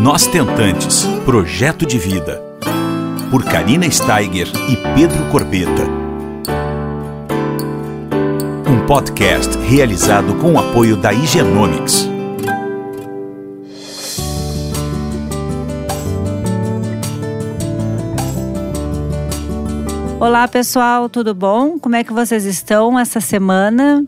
Nós Tentantes Projeto de Vida. Por Karina Steiger e Pedro Corbeta. Um podcast realizado com o apoio da Higienomics. Olá pessoal, tudo bom? Como é que vocês estão essa semana?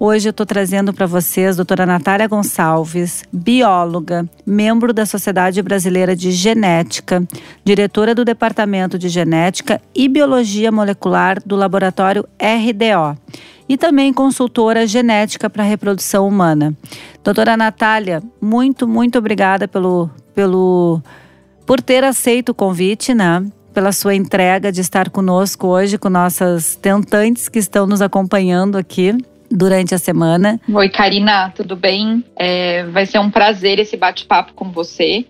Hoje eu estou trazendo para vocês a doutora Natália Gonçalves, bióloga, membro da Sociedade Brasileira de Genética, diretora do Departamento de Genética e Biologia Molecular do Laboratório RDO e também consultora genética para reprodução humana. Doutora Natália, muito, muito obrigada pelo, pelo, por ter aceito o convite, né? Pela sua entrega de estar conosco hoje, com nossas tentantes que estão nos acompanhando aqui durante a semana. Oi, Karina, tudo bem? É, vai ser um prazer esse bate-papo com você.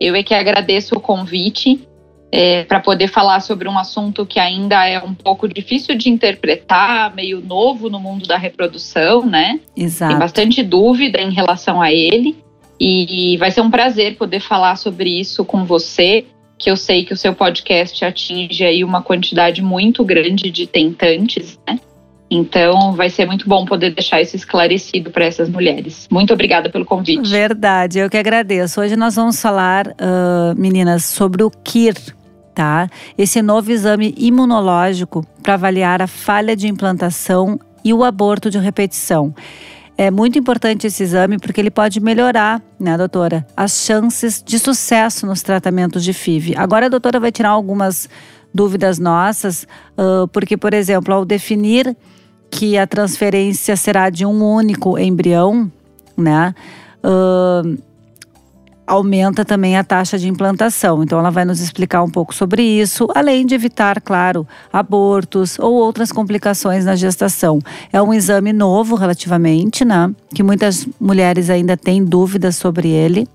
Eu é que agradeço o convite é, para poder falar sobre um assunto que ainda é um pouco difícil de interpretar, meio novo no mundo da reprodução, né? Exato. Tem bastante dúvida em relação a ele. E vai ser um prazer poder falar sobre isso com você que eu sei que o seu podcast atinge aí uma quantidade muito grande de tentantes, né? Então, vai ser muito bom poder deixar isso esclarecido para essas mulheres. Muito obrigada pelo convite. Verdade, eu que agradeço. Hoje nós vamos falar, uh, meninas, sobre o KIR, tá? Esse novo exame imunológico para avaliar a falha de implantação e o aborto de repetição. É muito importante esse exame porque ele pode melhorar, né, doutora, as chances de sucesso nos tratamentos de FIV. Agora a doutora vai tirar algumas dúvidas nossas, uh, porque, por exemplo, ao definir que a transferência será de um único embrião, né? Uh, aumenta também a taxa de implantação. Então, ela vai nos explicar um pouco sobre isso, além de evitar, claro, abortos ou outras complicações na gestação. É um exame novo, relativamente, né? Que muitas mulheres ainda têm dúvidas sobre ele.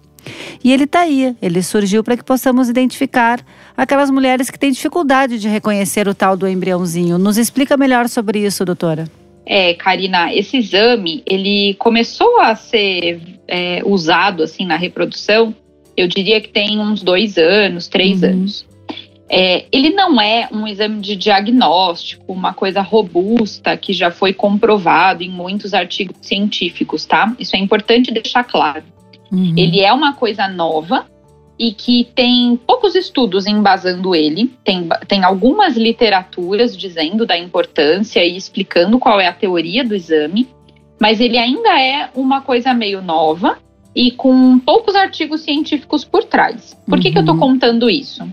E ele está aí, ele surgiu para que possamos identificar aquelas mulheres que têm dificuldade de reconhecer o tal do embriãozinho. Nos explica melhor sobre isso, doutora. É, Karina, esse exame ele começou a ser é, usado assim na reprodução. Eu diria que tem uns dois anos, três uhum. anos. É, ele não é um exame de diagnóstico, uma coisa robusta que já foi comprovado em muitos artigos científicos, tá? Isso é importante deixar claro. Uhum. Ele é uma coisa nova e que tem poucos estudos embasando ele, tem, tem algumas literaturas dizendo da importância e explicando qual é a teoria do exame, mas ele ainda é uma coisa meio nova e com poucos artigos científicos por trás. Por que, uhum. que eu estou uhum. contando isso?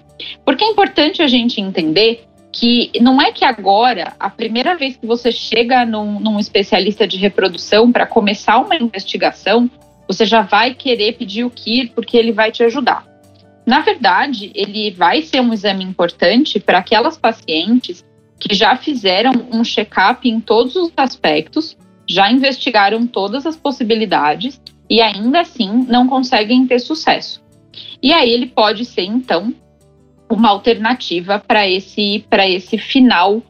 Porque é importante a gente entender que não é que agora, a primeira vez que você chega num, num especialista de reprodução para começar uma investigação, você já vai querer pedir o KIR porque ele vai te ajudar. Na verdade, ele vai ser um exame importante para aquelas pacientes que já fizeram um check-up em todos os aspectos, já investigaram todas as possibilidades e ainda assim não conseguem ter sucesso. E aí ele pode ser então uma alternativa para esse para esse final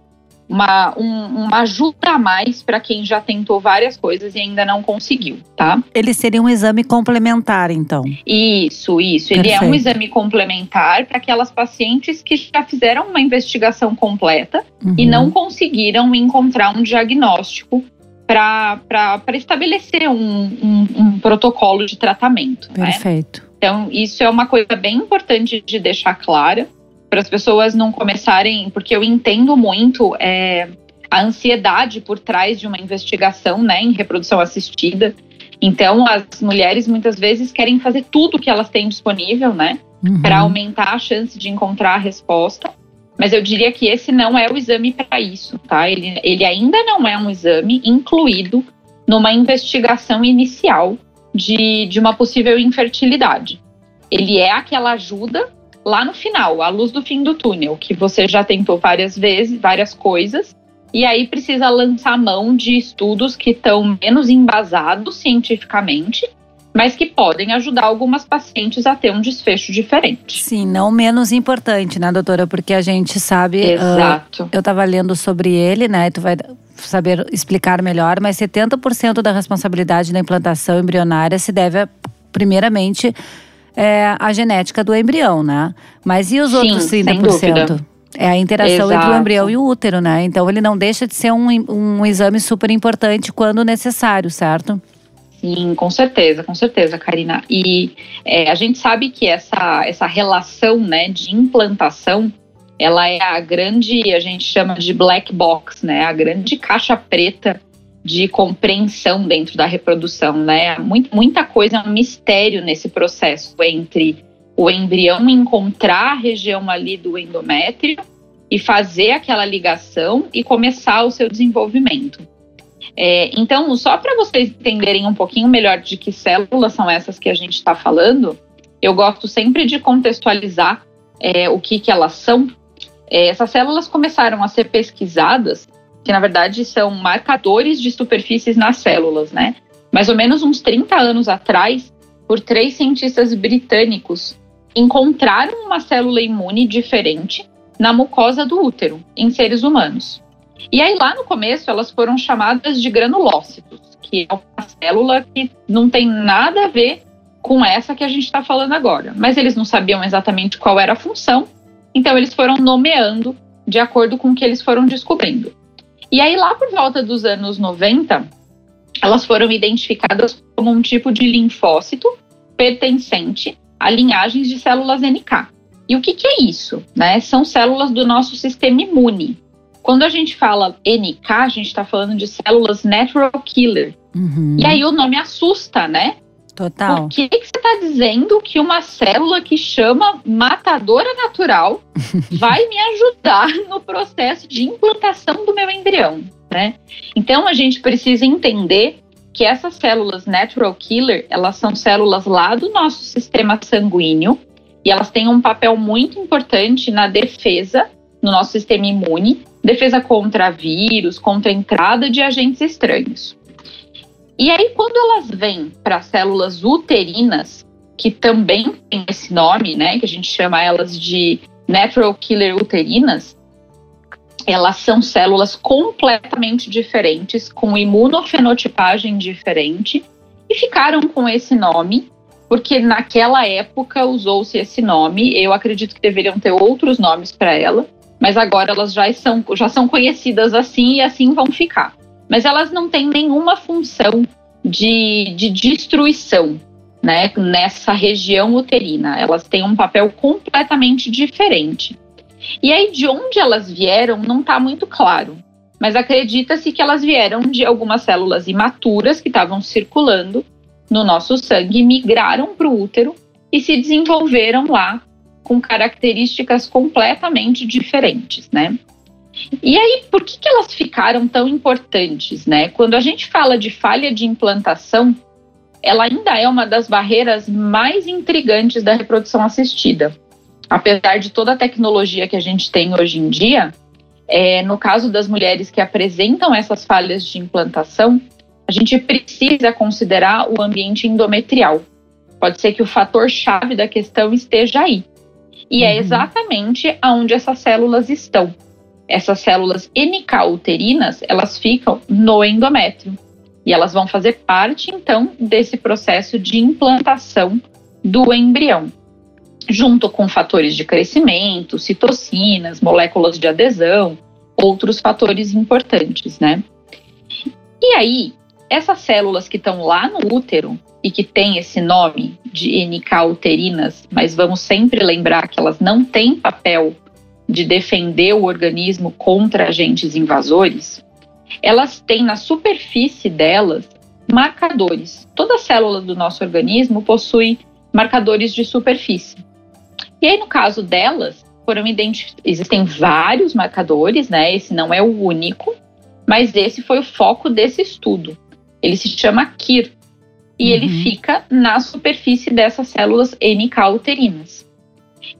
uma, um, uma ajuda a mais para quem já tentou várias coisas e ainda não conseguiu, tá? Ele seria um exame complementar, então? Isso, isso. Perfeito. Ele é um exame complementar para aquelas pacientes que já fizeram uma investigação completa uhum. e não conseguiram encontrar um diagnóstico para estabelecer um, um, um, protocolo de tratamento. Né? Perfeito. Né? Então, isso é uma coisa bem importante de deixar clara para as pessoas não começarem, porque eu entendo muito é, a ansiedade por trás de uma investigação, né, em reprodução assistida. Então, as mulheres muitas vezes querem fazer tudo que elas têm disponível, né, uhum. para aumentar a chance de encontrar a resposta. Mas eu diria que esse não é o exame para isso, tá? Ele, ele ainda não é um exame incluído numa investigação inicial de, de uma possível infertilidade. Ele é aquela ajuda lá no final, a luz do fim do túnel, que você já tentou várias vezes, várias coisas, e aí precisa lançar mão de estudos que estão menos embasados cientificamente, mas que podem ajudar algumas pacientes a ter um desfecho diferente. Sim, não menos importante, né, doutora? Porque a gente sabe. Ah, Exato. Uh, eu estava lendo sobre ele, né? Tu vai saber explicar melhor, mas 70% da responsabilidade da implantação embrionária se deve, a, primeiramente, é a genética do embrião, né? Mas e os Sim, outros 30%? É a interação Exato. entre o embrião e o útero, né? Então ele não deixa de ser um, um exame super importante quando necessário, certo? Sim, com certeza, com certeza, Karina. E é, a gente sabe que essa, essa relação né, de implantação, ela é a grande, a gente chama de black box, né? A grande caixa preta de compreensão dentro da reprodução, né? Muita, muita coisa é um mistério nesse processo entre o embrião encontrar a região ali do endométrio e fazer aquela ligação e começar o seu desenvolvimento. É, então, só para vocês entenderem um pouquinho melhor de que células são essas que a gente está falando, eu gosto sempre de contextualizar é, o que, que elas são. É, essas células começaram a ser pesquisadas, que na verdade são marcadores de superfícies nas células, né? Mais ou menos uns 30 anos atrás, por três cientistas britânicos, encontraram uma célula imune diferente na mucosa do útero, em seres humanos. E aí, lá no começo, elas foram chamadas de granulócitos, que é uma célula que não tem nada a ver com essa que a gente está falando agora. Mas eles não sabiam exatamente qual era a função, então eles foram nomeando de acordo com o que eles foram descobrindo. E aí, lá por volta dos anos 90, elas foram identificadas como um tipo de linfócito pertencente a linhagens de células NK. E o que, que é isso? Né? São células do nosso sistema imune. Quando a gente fala NK, a gente está falando de células natural killer. Uhum. E aí o nome assusta, né? Total. Por que, que você está dizendo que uma célula que chama matadora natural vai me ajudar no processo de implantação do meu embrião? Né? Então a gente precisa entender que essas células natural killer, elas são células lá do nosso sistema sanguíneo e elas têm um papel muito importante na defesa no nosso sistema imune, defesa contra vírus, contra a entrada de agentes estranhos. E aí, quando elas vêm para células uterinas, que também tem esse nome, né, que a gente chama elas de natural killer uterinas, elas são células completamente diferentes, com imunofenotipagem diferente, e ficaram com esse nome, porque naquela época usou-se esse nome. Eu acredito que deveriam ter outros nomes para ela, mas agora elas já são, já são conhecidas assim e assim vão ficar. Mas elas não têm nenhuma função de, de destruição né, nessa região uterina. Elas têm um papel completamente diferente. E aí, de onde elas vieram, não está muito claro. Mas acredita-se que elas vieram de algumas células imaturas que estavam circulando no nosso sangue, migraram para o útero e se desenvolveram lá com características completamente diferentes, né? E aí, por que, que elas ficaram tão importantes, né? Quando a gente fala de falha de implantação, ela ainda é uma das barreiras mais intrigantes da reprodução assistida. Apesar de toda a tecnologia que a gente tem hoje em dia, é, no caso das mulheres que apresentam essas falhas de implantação, a gente precisa considerar o ambiente endometrial. Pode ser que o fator chave da questão esteja aí. E é Uhum. exatamente aonde essas células estão. Essas células NK uterinas, elas ficam no endométrio. E elas vão fazer parte, então, desse processo de implantação do embrião. Junto com fatores de crescimento, citocinas, moléculas de adesão, outros fatores importantes, né? E aí, essas células que estão lá no útero e que têm esse nome de NK uterinas, mas vamos sempre lembrar que elas não têm papel de defender o organismo contra agentes invasores, elas têm na superfície delas marcadores. Toda célula do nosso organismo possui marcadores de superfície. E aí, no caso delas, foram identificados. Existem vários marcadores, né? Esse não é o único, mas esse foi o foco desse estudo. Ele se chama KIR e Uhum. ele fica na superfície dessas células NK uterinas.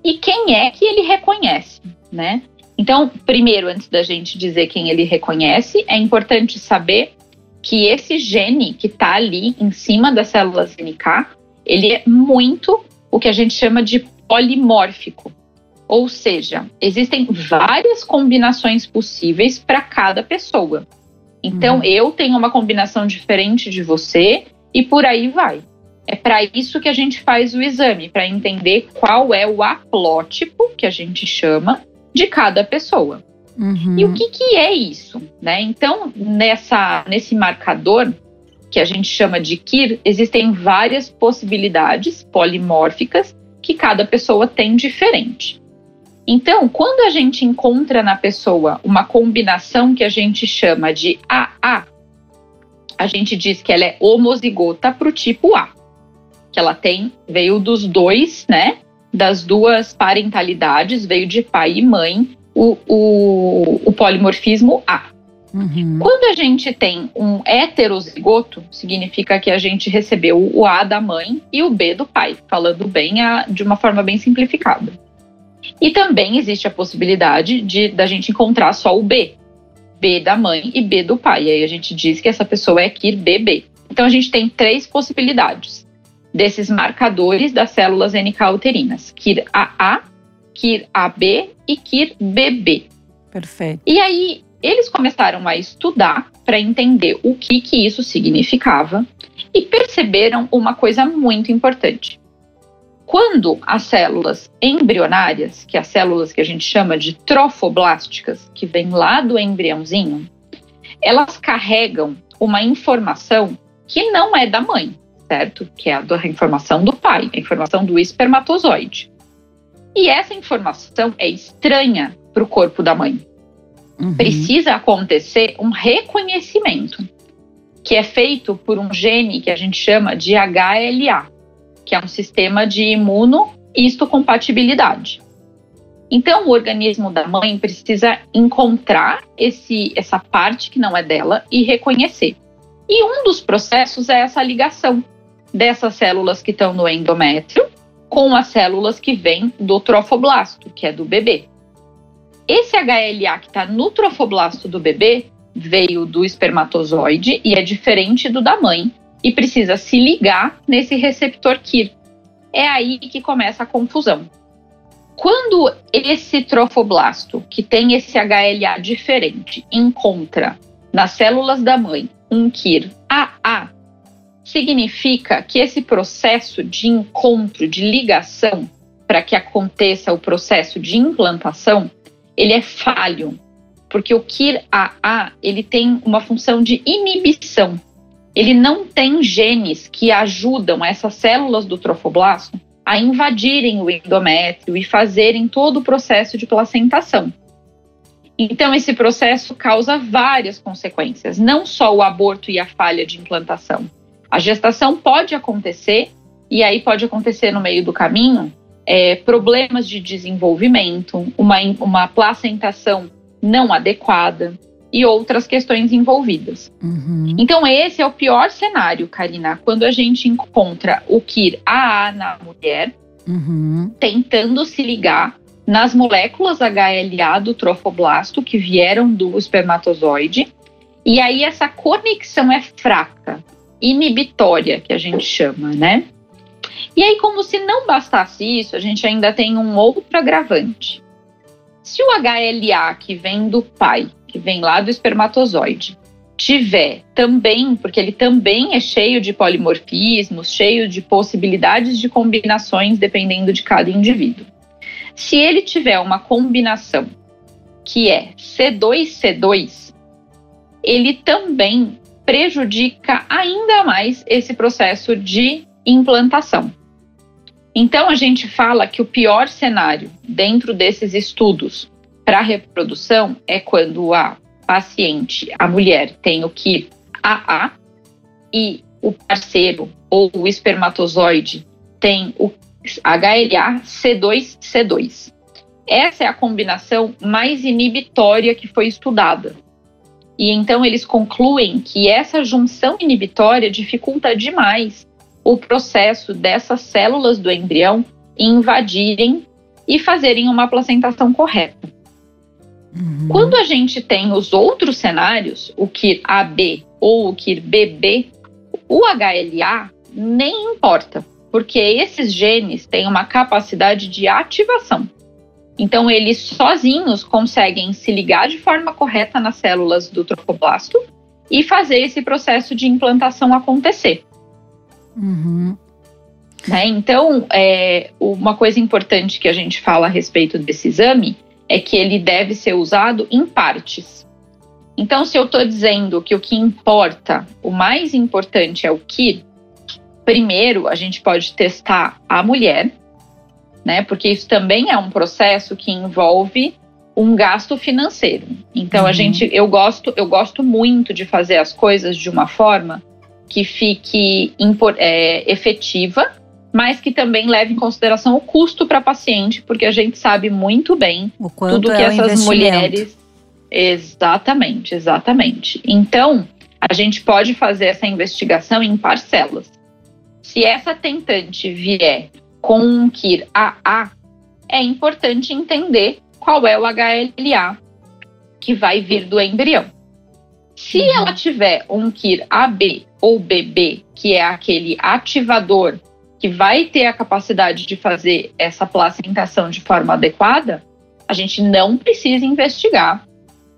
E quem é que ele reconhece, né? Então, primeiro, antes da gente dizer quem ele reconhece, é importante saber que esse gene que está ali em cima das células NK, ele é muito o que a gente chama de polimórfico. Ou seja, existem várias combinações possíveis para cada pessoa. Então, Uhum. eu tenho uma combinação diferente de você e por aí vai. É para isso que a gente faz o exame, para entender qual é o haplótipo, que a gente chama, de cada pessoa. Uhum. E o que, que é isso? Né? Então, nessa, nesse marcador, que a gente chama de KIR, existem várias possibilidades polimórficas que cada pessoa tem diferente. Então, quando a gente encontra na pessoa uma combinação que a gente chama de AA, a gente diz que ela é homozigota para o tipo A, que ela tem veio dos dois, né? Das duas parentalidades, veio de pai e mãe, o, o, o polimorfismo A. Uhum. Quando a gente tem um heterozigoto, significa que a gente recebeu o A da mãe e o B do pai, falando bem a, de uma forma bem simplificada. E também existe a possibilidade de da gente encontrar só o B, B da mãe e B do pai. E aí a gente diz que essa pessoa é KIR BB. Então a gente tem três possibilidades desses marcadores das células NK uterinas: KIR AA, KIR AB e KIR BB. Perfeito. E aí eles começaram a estudar para entender o que, que isso significava e perceberam uma coisa muito importante. Quando as células embrionárias, que é as células que a gente chama de trofoblásticas, que vem lá do embriãozinho, elas carregam uma informação que não é da mãe, certo? Que é a informação do pai, a informação do espermatozoide. E essa informação é estranha para o corpo da mãe. Uhum. Precisa acontecer um reconhecimento, que é feito por um gene que a gente chama de HLA, que é um sistema de imunohistocompatibilidade. Então, o organismo da mãe precisa encontrar esse, essa parte que não é dela e reconhecer. E um dos processos é essa ligação dessas células que estão no endométrio com as células que vêm do trofoblasto, que é do bebê. Esse HLA que está no trofoblasto do bebê veio do espermatozoide e é diferente do da mãe e precisa se ligar nesse receptor KIR. É aí que começa a confusão. Quando esse trofoblasto, que tem esse HLA diferente, encontra nas células da mãe um KIR AA, significa que esse processo de encontro, de ligação, para que aconteça o processo de implantação, ele é falho, porque o KIR-AA ele tem uma função de inibição. Ele não tem genes que ajudam essas células do trofoblasto a invadirem o endométrio e fazerem todo o processo de placentação. Então, esse processo causa várias consequências, não só o aborto e a falha de implantação. A gestação pode acontecer, e aí pode acontecer no meio do caminho, é, problemas de desenvolvimento, uma, uma placentação não adequada e outras questões envolvidas. Uhum. Então, esse é o pior cenário, Karina, quando a gente encontra o KIR AA na mulher, uhum. tentando se ligar nas moléculas HLA do trofoblasto que vieram do espermatozoide, e aí essa conexão é fraca, inibitória, que a gente chama, né? E aí, como se não bastasse isso, a gente ainda tem um outro agravante. Se o HLA que vem do pai, que vem lá do espermatozoide, tiver também, porque ele também é cheio de polimorfismos, cheio de possibilidades de combinações dependendo de cada indivíduo. Se ele tiver uma combinação que é C2C2, ele também prejudica ainda mais esse processo de implantação. Então, a gente fala que o pior cenário dentro desses estudos para reprodução é quando a paciente, a mulher, tem o que AA e o parceiro ou o espermatozoide tem o HLA C2C2. Essa é a combinação mais inibitória que foi estudada. E então eles concluem que essa junção inibitória dificulta demais o processo dessas células do embrião invadirem e fazerem uma placentação correta. Uhum. Quando a gente tem os outros cenários, o KIR AB ou o KIR BB, o HLA nem importa, porque esses genes têm uma capacidade de ativação. Então, eles sozinhos conseguem se ligar de forma correta nas células do trofoblasto e fazer esse processo de implantação acontecer. Uhum. Né? Então, é, uma coisa importante que a gente fala a respeito desse exame é que ele deve ser usado em partes. Então, se eu estou dizendo que o que importa, o mais importante é o que, primeiro a gente pode testar a mulher, né? Porque isso também é um processo que envolve um gasto financeiro. Então uhum. a gente, eu gosto, eu gosto muito de fazer as coisas de uma forma que fique é, efetiva, mas que também leve em consideração o custo para a paciente, porque a gente sabe muito bem tudo é que essas mulheres. Exatamente, exatamente. Então, a gente pode fazer essa investigação em parcelas. Se essa tentante vier com um KIR AA, é importante entender qual é o HLA que vai vir do embrião. Se uhum. ela tiver um KIR AB ou BB, que é aquele ativador que vai ter a capacidade de fazer essa placentação de forma adequada, a gente não precisa investigar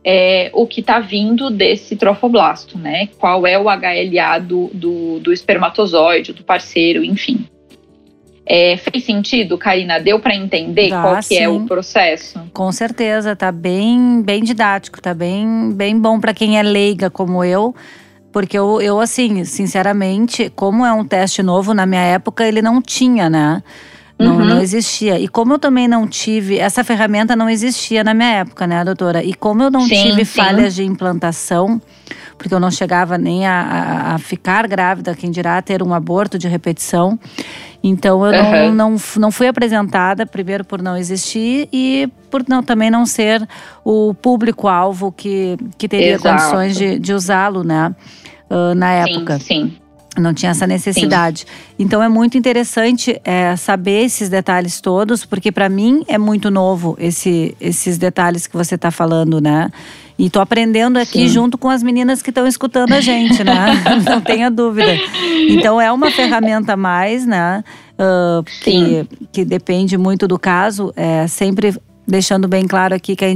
é, o que está vindo desse trofoblasto, né? Qual é o HLA do, do, do espermatozoide, do parceiro, enfim. É, fez sentido, Karina? Deu para entender Dá, qual que sim. é o processo? Com certeza, tá bem, bem didático, tá bem, bem bom para quem é leiga como eu. Porque eu, eu, assim, sinceramente, como é um teste novo, na minha época ele não tinha, né? Não, uhum. não existia. E como eu também não tive, essa ferramenta não existia na minha época, né, doutora? E como eu não sim, tive sim. falhas de implantação, porque eu não chegava nem a, a, a, ficar grávida, quem dirá ter um aborto de repetição. Então eu uhum. não, não, não fui apresentada, primeiro por não existir e por não, também não ser o público-alvo que, que teria Exato. condições de, de usá-lo, né? Uh, na época. Sim, sim. Não tinha essa necessidade. Sim. Então é muito interessante é, saber esses detalhes todos, porque para mim é muito novo esse, esses detalhes que você está falando, né? E tô aprendendo aqui Sim. junto com as meninas que estão escutando a gente, né? Não tenha dúvida. Então é uma ferramenta a mais, né? Uh, que, que depende muito do caso. É sempre deixando bem claro aqui que a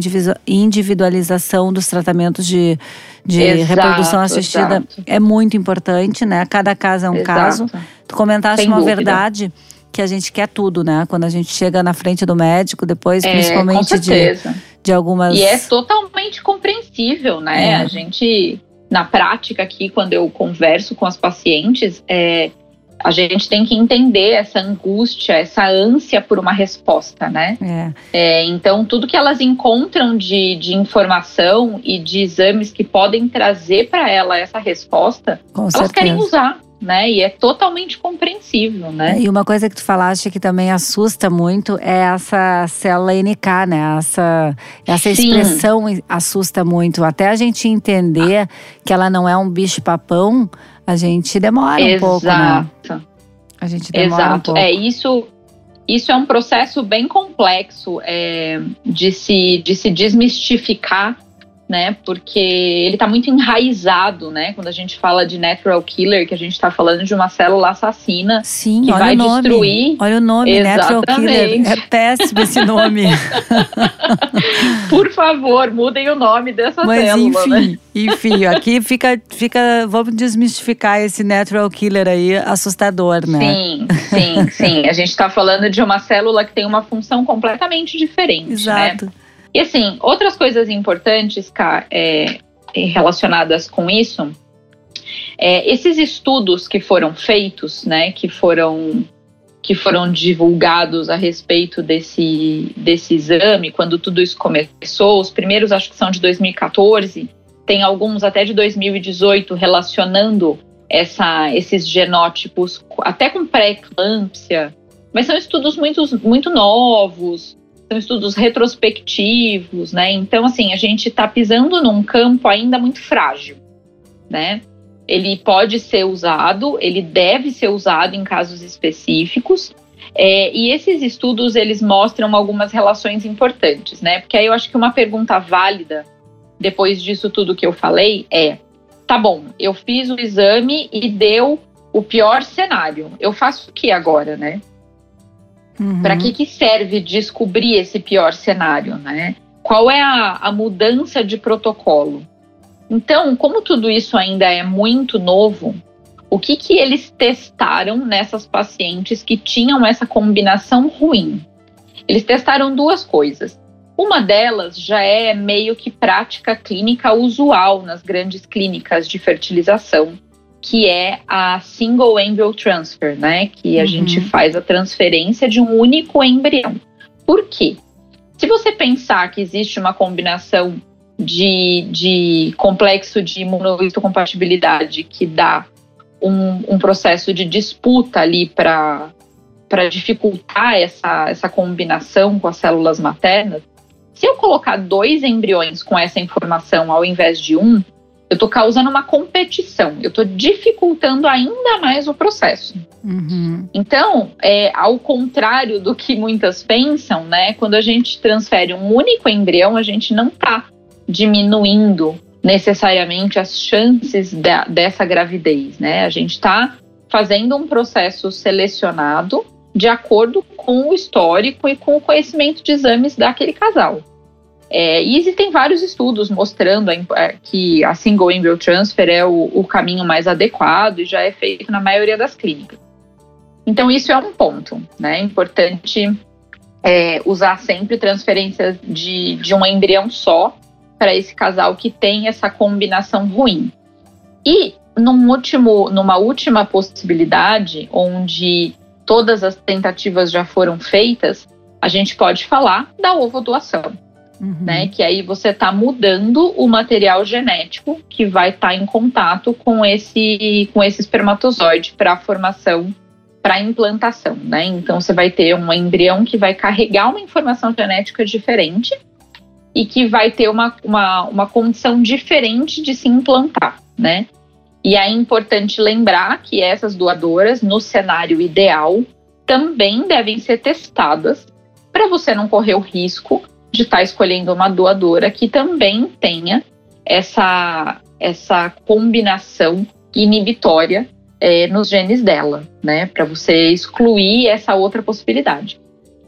individualização dos tratamentos de, de exato, reprodução assistida exato. é muito importante, né? Cada caso é um exato. caso. Tu comentaste Sem uma dúvida. verdade que a gente quer tudo, né? Quando a gente chega na frente do médico, depois, é, principalmente de, de algumas. E é totalmente compreensível, né? É. A gente, na prática aqui, quando eu converso com as pacientes, é, a gente tem que entender essa angústia, essa ânsia por uma resposta, né? É. É, então, tudo que elas encontram de, de informação e de exames que podem trazer para ela essa resposta, Com elas certeza. querem usar. Né? E é totalmente compreensível, né? E uma coisa que tu falaste que também assusta muito é essa célula NK, né? Essa, essa expressão assusta muito. Até a gente entender que ela não é um bicho papão, a gente demora um Exato. pouco, né? A gente demora Exato. um pouco. É isso. Isso é um processo bem complexo é, de, se, de se desmistificar né? Porque ele está muito enraizado, né? Quando a gente fala de natural killer, que a gente está falando de uma célula assassina Sim, que vai destruir. Olha o nome, Exatamente. natural killer. É péssimo esse nome. Por favor, mudem o nome dessa Mas, célula, enfim, né? Enfim, aqui fica, fica. Vamos desmistificar esse natural killer aí, assustador, né? Sim, sim, sim. A gente está falando de uma célula que tem uma função completamente diferente. Né? Exato. Né? E assim, outras coisas importantes, Ká, é, relacionadas com isso, é, esses estudos que foram feitos, né, que foram que foram divulgados a respeito desse, desse exame, quando tudo isso começou, os primeiros acho que são de 2014, tem alguns até de 2018 relacionando essa, esses genótipos até com pré-eclâmpsia, mas são estudos muito, muito novos, são estudos retrospectivos, né? Então, assim, a gente está pisando num campo ainda muito frágil, né? Ele pode ser usado, ele deve ser usado em casos específicos, é, e esses estudos eles mostram algumas relações importantes, né? Porque aí eu acho que uma pergunta válida depois disso tudo que eu falei é: tá bom, eu fiz o exame e deu o pior cenário. Eu faço o que agora, né? Uhum. Para que, que serve descobrir esse pior cenário, né? Qual é a, a mudança de protocolo? Então, como tudo isso ainda é muito novo, O que, que eles testaram nessas pacientes que tinham essa combinação ruim? Eles testaram duas coisas. Uma delas já é meio que prática clínica usual nas grandes clínicas de fertilização, que é a single embryo transfer, né? Que a uhum. gente faz a transferência de um único embrião. Por quê? Se você pensar que existe uma combinação de, de complexo de imunohistocompatibilidade que dá um, um processo de disputa ali para dificultar essa, essa combinação com as células maternas, se eu colocar dois embriões com essa informação ao invés de um, eu estou causando uma competição, eu estou dificultando ainda mais o processo. Uhum. Então, é, ao contrário do que muitas pensam, né, quando a gente transfere um único embrião, a gente não está diminuindo necessariamente as chances da, dessa gravidez, né? A gente está fazendo um processo selecionado de acordo com o histórico e com o conhecimento de exames daquele casal. É, e existem vários estudos mostrando a, é, que a single embryo transfer é o, o, caminho mais adequado e já é feito na maioria das clínicas. Então, isso é um ponto, né? É importante é, usar sempre transferências de, de um embrião só para esse casal que tem essa combinação ruim. E num último, numa última possibilidade, onde todas as tentativas já foram feitas, a gente pode falar da ovodoação uhum. né? Que aí você está mudando o material genético que vai estar tá em contato com esse, com esse espermatozoide para a formação, para a implantação, né? Então você vai ter um embrião que vai carregar uma informação genética diferente e que vai ter uma, uma, uma condição diferente de se implantar, né? E é importante lembrar que essas doadoras, no cenário ideal, também devem ser testadas para você não correr o risco de estar tá escolhendo uma doadora que também tenha essa, essa combinação inibitória é, nos genes dela, né? Para você excluir essa outra possibilidade.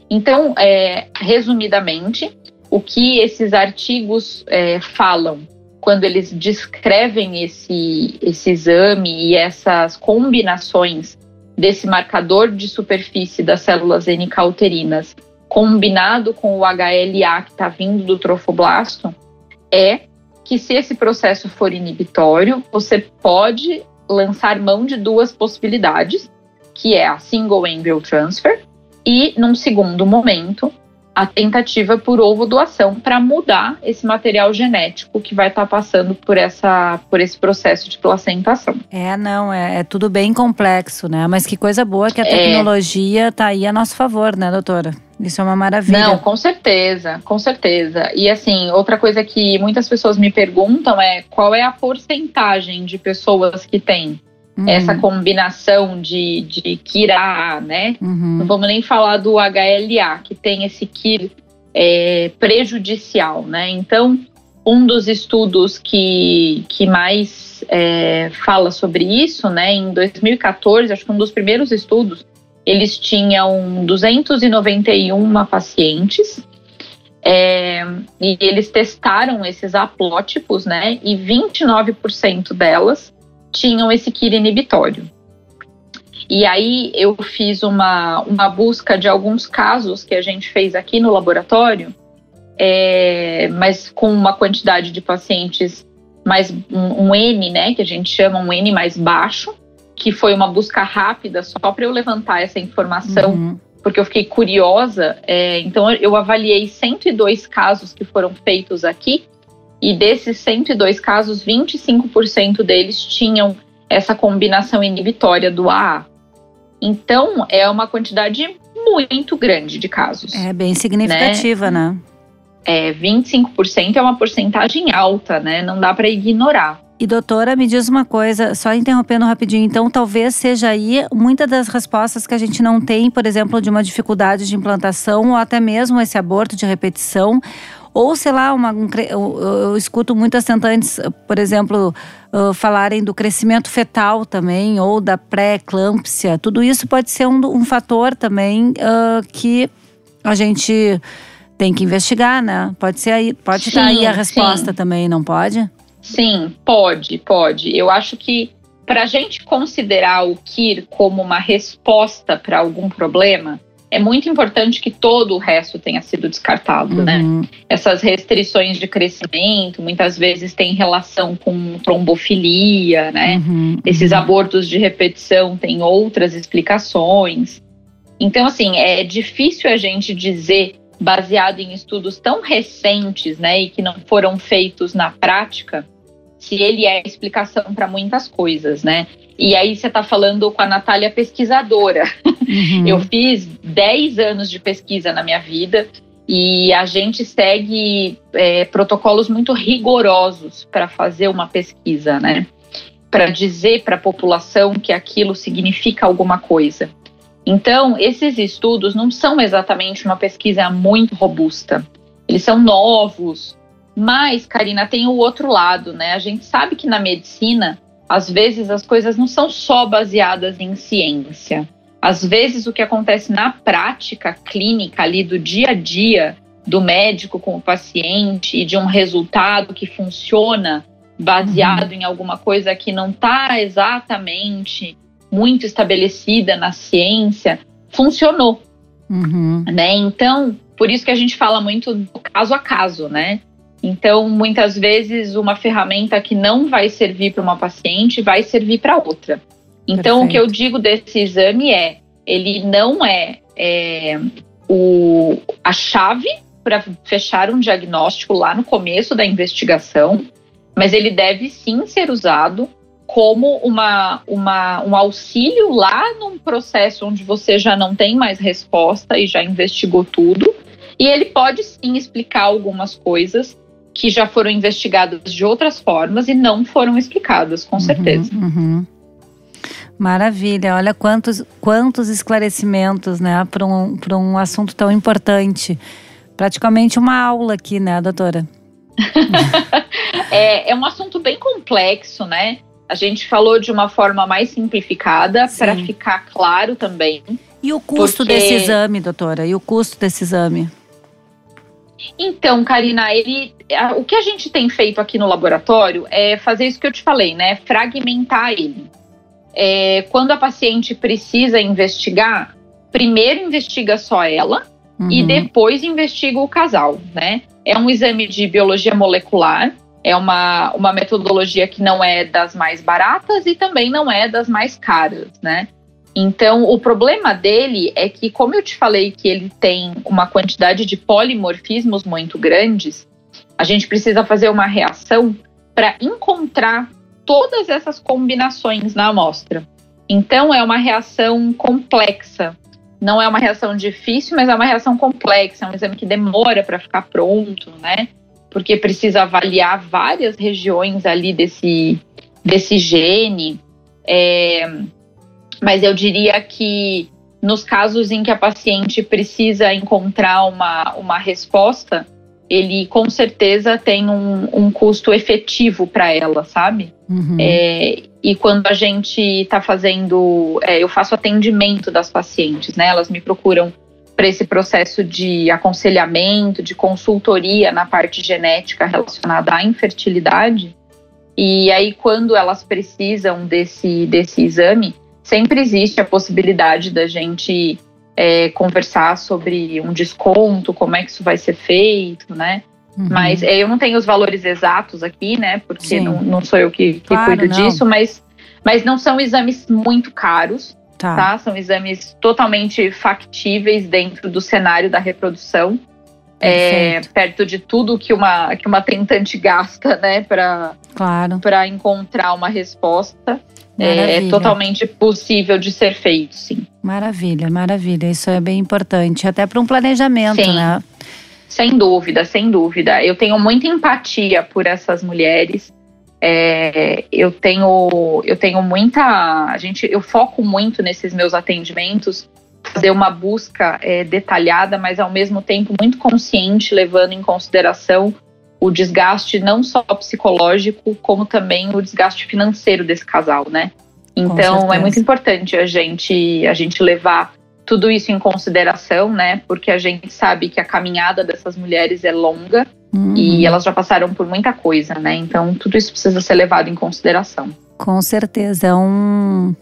Então, é, resumidamente, o que esses artigos é, falam quando eles descrevem esse, esse exame e essas combinações desse marcador de superfície das células NK uterinas combinado com o HLA que está vindo do trofoblasto, é que se esse processo for inibitório, você pode lançar mão de duas possibilidades, que é a single embryo transfer e, num segundo momento, a tentativa por ovo doação para mudar esse material genético que vai estar tá passando por, essa, por esse processo de placentação. É, não, é, é, tudo bem complexo, né? Mas que coisa boa que a é. tecnologia está aí a nosso favor, né, doutora? Isso é uma maravilha. Não, com certeza, com certeza. E assim, outra coisa que muitas pessoas me perguntam é qual é a porcentagem de pessoas que têm uhum. essa combinação de, de KIR-A, né? Uhum. Não vamos nem falar do HLA, que tem esse KIR é, prejudicial, né? Então, um dos estudos que, que mais é, fala sobre isso, né? Em 2014, acho que um dos primeiros estudos, eles tinham 291 pacientes é, e eles testaram esses aplótipos, né? E 29% delas tinham esse KIR inibitório. E aí eu fiz uma, uma busca de alguns casos que a gente fez aqui no laboratório, é, mas com uma quantidade de pacientes mais um, um N, né, que a gente chama um N mais baixo, que foi uma busca rápida só para eu levantar essa informação, uhum. porque eu fiquei curiosa. É, então, eu avaliei 102 casos que foram feitos aqui, e desses 102 casos, 25% deles tinham essa combinação inibitória do AA. Então, é uma quantidade muito grande de casos. É bem significativa, né? né? É, 25% é uma porcentagem alta, né? Não dá para ignorar. E doutora, me diz uma coisa, só interrompendo rapidinho, então talvez seja aí muitas das respostas que a gente não tem, por exemplo, de uma dificuldade de implantação ou até mesmo esse aborto de repetição, ou sei lá, uma, um, eu, eu, escuto muitas tentantes, por exemplo, uh, falarem do crescimento fetal também, ou da pré-eclâmpsia. Tudo isso pode ser um, um fator também uh, que a gente tem que investigar, né? Pode ser aí, pode sim, estar aí a resposta sim. também, não pode? Sim, pode, pode. Eu acho que para a gente considerar o KIR como uma resposta para algum problema, é muito importante que todo o resto tenha sido descartado, né? uhum. né? Essas restrições de crescimento muitas vezes têm relação com trombofilia, né? Uhum. Esses uhum. abortos de repetição têm outras explicações. Então, assim, é difícil a gente dizer, baseado em estudos tão recentes, né, e que não foram feitos na prática, se ele é explicação para muitas coisas, né? E aí você está falando com a Natália pesquisadora. Uhum. Eu fiz 10 anos de pesquisa na minha vida e a gente segue é, protocolos muito rigorosos para fazer uma pesquisa, né? Para dizer para a população que aquilo significa alguma coisa. Então, esses estudos não são exatamente uma pesquisa muito robusta. Eles são novos, mas, Karina, tem o outro lado, né? A gente sabe que na medicina, às vezes as coisas não são só baseadas em ciência. Às vezes o que acontece na prática clínica ali do dia a dia do médico com o paciente e de um resultado que funciona baseado uhum. em alguma coisa que não está exatamente muito estabelecida na ciência, funcionou. Uhum. Né? Então, por isso que a gente fala muito do caso a caso, né? Então, muitas vezes, uma ferramenta que não vai servir para uma paciente vai servir para outra. Então, Perfeito. o que eu digo desse exame é: ele não é, é o, a chave para fechar um diagnóstico lá no começo da investigação, mas ele deve sim ser usado como uma, uma, um auxílio lá num processo onde você já não tem mais resposta e já investigou tudo. E ele pode sim explicar algumas coisas que já foram investigadas de outras formas e não foram explicadas, com uhum, certeza. Uhum. Maravilha, olha quantos, quantos esclarecimentos, né, para um, um assunto tão importante. Praticamente uma aula aqui, né, doutora? é, é um assunto bem complexo, né? A gente falou de uma forma mais simplificada para ficar claro também. E o custo porque... desse exame, doutora? E o custo desse exame? Então, Karina, ele, o que a gente tem feito aqui no laboratório é fazer isso que eu te falei, né? Fragmentar ele. É, quando a paciente precisa investigar, primeiro investiga só ela uhum. e depois investiga o casal, né? É um exame de biologia molecular, é uma, uma metodologia que não é das mais baratas e também não é das mais caras, né? Então, o problema dele é que, como eu te falei que ele tem uma quantidade de polimorfismos muito grandes, a gente precisa fazer uma reação para encontrar todas essas combinações na amostra. Então, é uma reação complexa. Não é uma reação difícil, mas é uma reação complexa. É um exame que demora para ficar pronto, né? Porque precisa avaliar várias regiões ali desse, desse gene. É, mas eu diria que nos casos em que a paciente precisa encontrar uma, uma resposta, ele com certeza tem um, um custo efetivo para ela, sabe? Uhum. É, e quando a gente está fazendo, é, eu faço atendimento das pacientes, né? Elas me procuram para esse processo de aconselhamento, de consultoria na parte genética relacionada à infertilidade. E aí, quando elas precisam desse, desse exame, sempre existe a possibilidade da gente é, conversar sobre um desconto, como é que isso vai ser feito, né? Uhum. Mas é, eu não tenho os valores exatos aqui, né? Porque não, não, sou eu que, que claro, cuido não. disso, mas, mas não são exames muito caros, tá. tá? São exames totalmente factíveis dentro do cenário da reprodução. É, perto de tudo que uma, que uma tentante gasta, né, para claro. encontrar uma resposta. É, é, totalmente possível de ser feito, sim. Maravilha, maravilha. Isso é bem importante, até para um planejamento, sim. né? Sem dúvida, sem dúvida. Eu tenho muita empatia por essas mulheres. É, eu tenho, eu tenho muita, a gente, eu foco muito nesses meus atendimentos, fazer uma busca é, detalhada, mas ao mesmo tempo muito consciente, levando em consideração o desgaste não só psicológico, como também o desgaste financeiro desse casal, né? Então é muito importante a gente a gente levar tudo isso em consideração, né? Porque a gente sabe que a caminhada dessas mulheres é longa uhum. e elas já passaram por muita coisa, né? Então tudo isso precisa ser levado em consideração. Com certeza. É um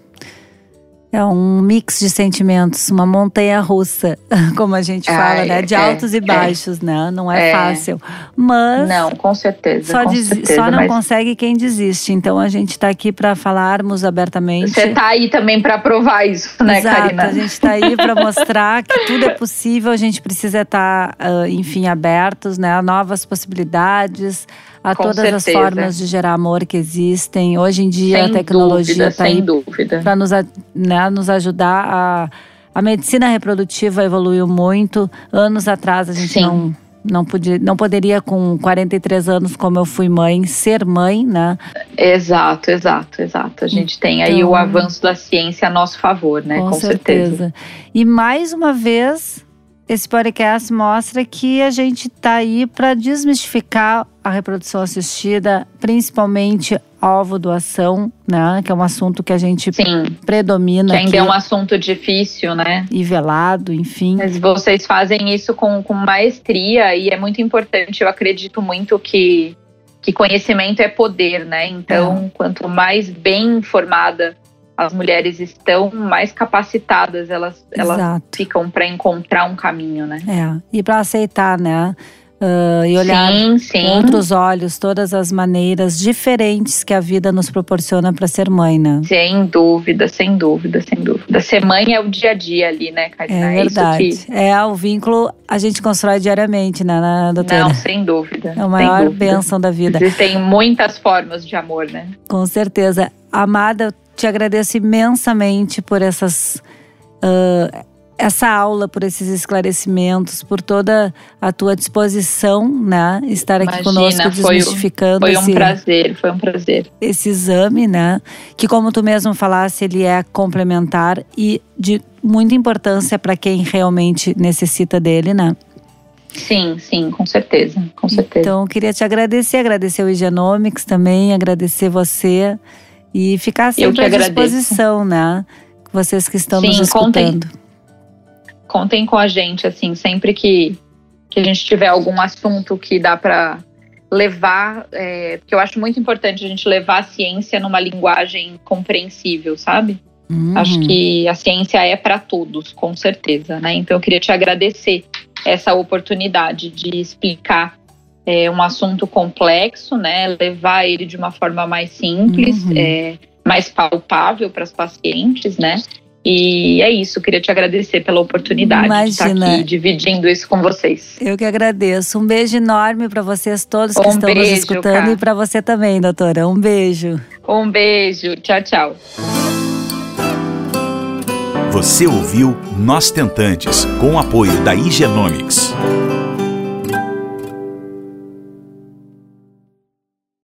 é um mix de sentimentos, uma montanha russa, como a gente fala, né? De é, altos e é. baixos, é, né? Não é, é, fácil. Mas. Não, com certeza. Só, com certeza, só não mas... consegue quem desiste. Então a gente está aqui para falarmos abertamente. Você está aí também para provar isso, né, Exato, Karina? A gente está aí para mostrar que tudo é possível. A gente precisa estar, tá, enfim, abertos, né? A novas possibilidades a Com todas certeza. as formas de gerar amor que existem. Hoje em dia sem a tecnologia está aí para nos, né, nos ajudar a. A medicina reprodutiva evoluiu muito. Anos atrás a gente Sim. não não, podia, não poderia, com 43 anos, como eu fui mãe, ser mãe, né? Exato, exato, exato. A gente então, tem aí o então avanço da ciência a nosso favor, né? Com, com certeza. certeza. E mais uma vez, esse podcast mostra que a gente está aí para desmistificar a reprodução assistida, principalmente ovo doação, né? Que é um assunto que a gente Sim, predomina. Que ainda é um assunto difícil, né? E velado, enfim. Mas vocês fazem isso com, com maestria e é muito importante. Eu acredito muito que, que conhecimento é poder, né? Então, é. quanto mais bem informada as mulheres estão mais capacitadas, elas, elas ficam para encontrar um caminho, né? É, e para aceitar, né? Uh, e olhar sim, sim. com outros olhos todas as maneiras diferentes que a vida nos proporciona para ser mãe, né? Sem dúvida, sem dúvida, sem dúvida. Ser mãe é o dia a dia ali, né, Karina? É, é verdade. Que... É, o vínculo a gente constrói diariamente, né, né doutora? Não, sem dúvida. É a maior bênção da vida. Existem muitas formas de amor, né? Com certeza. Amada, te agradeço imensamente por essas. Uh, essa aula, por esses esclarecimentos, por toda a tua disposição, né? Estar aqui Imagina, conosco desmistificando. Foi, foi um esse, prazer, foi um prazer. Esse exame, né? Que, como tu mesmo falasse, ele é complementar e de muita importância para quem realmente necessita dele, né? Sim, sim, com certeza, com certeza. Então, queria te agradecer, agradecer o Higienomics também, agradecer você e ficar sempre à disposição, né? Vocês que estão Sim, nos escutando. Contem, contem com a gente, assim, sempre que, que a gente tiver algum assunto que dá para levar, é, porque eu acho muito importante a gente levar a ciência numa linguagem compreensível, sabe? Uhum. Acho que a ciência é para todos, com certeza, né? Então eu queria te agradecer essa oportunidade de explicar é, um assunto complexo, né? Levar ele de uma forma mais simples, uhum. é, mais palpável para as pacientes, né? E é isso, queria te agradecer pela oportunidade Imagina. de estar aqui dividindo isso com vocês. Eu que agradeço. Um beijo enorme para vocês todos que um estão beijo, nos escutando cara. e para você também, doutora. Um beijo. Um beijo. Tchau, tchau. Você ouviu Nós Tentantes, com o apoio da Higienomics.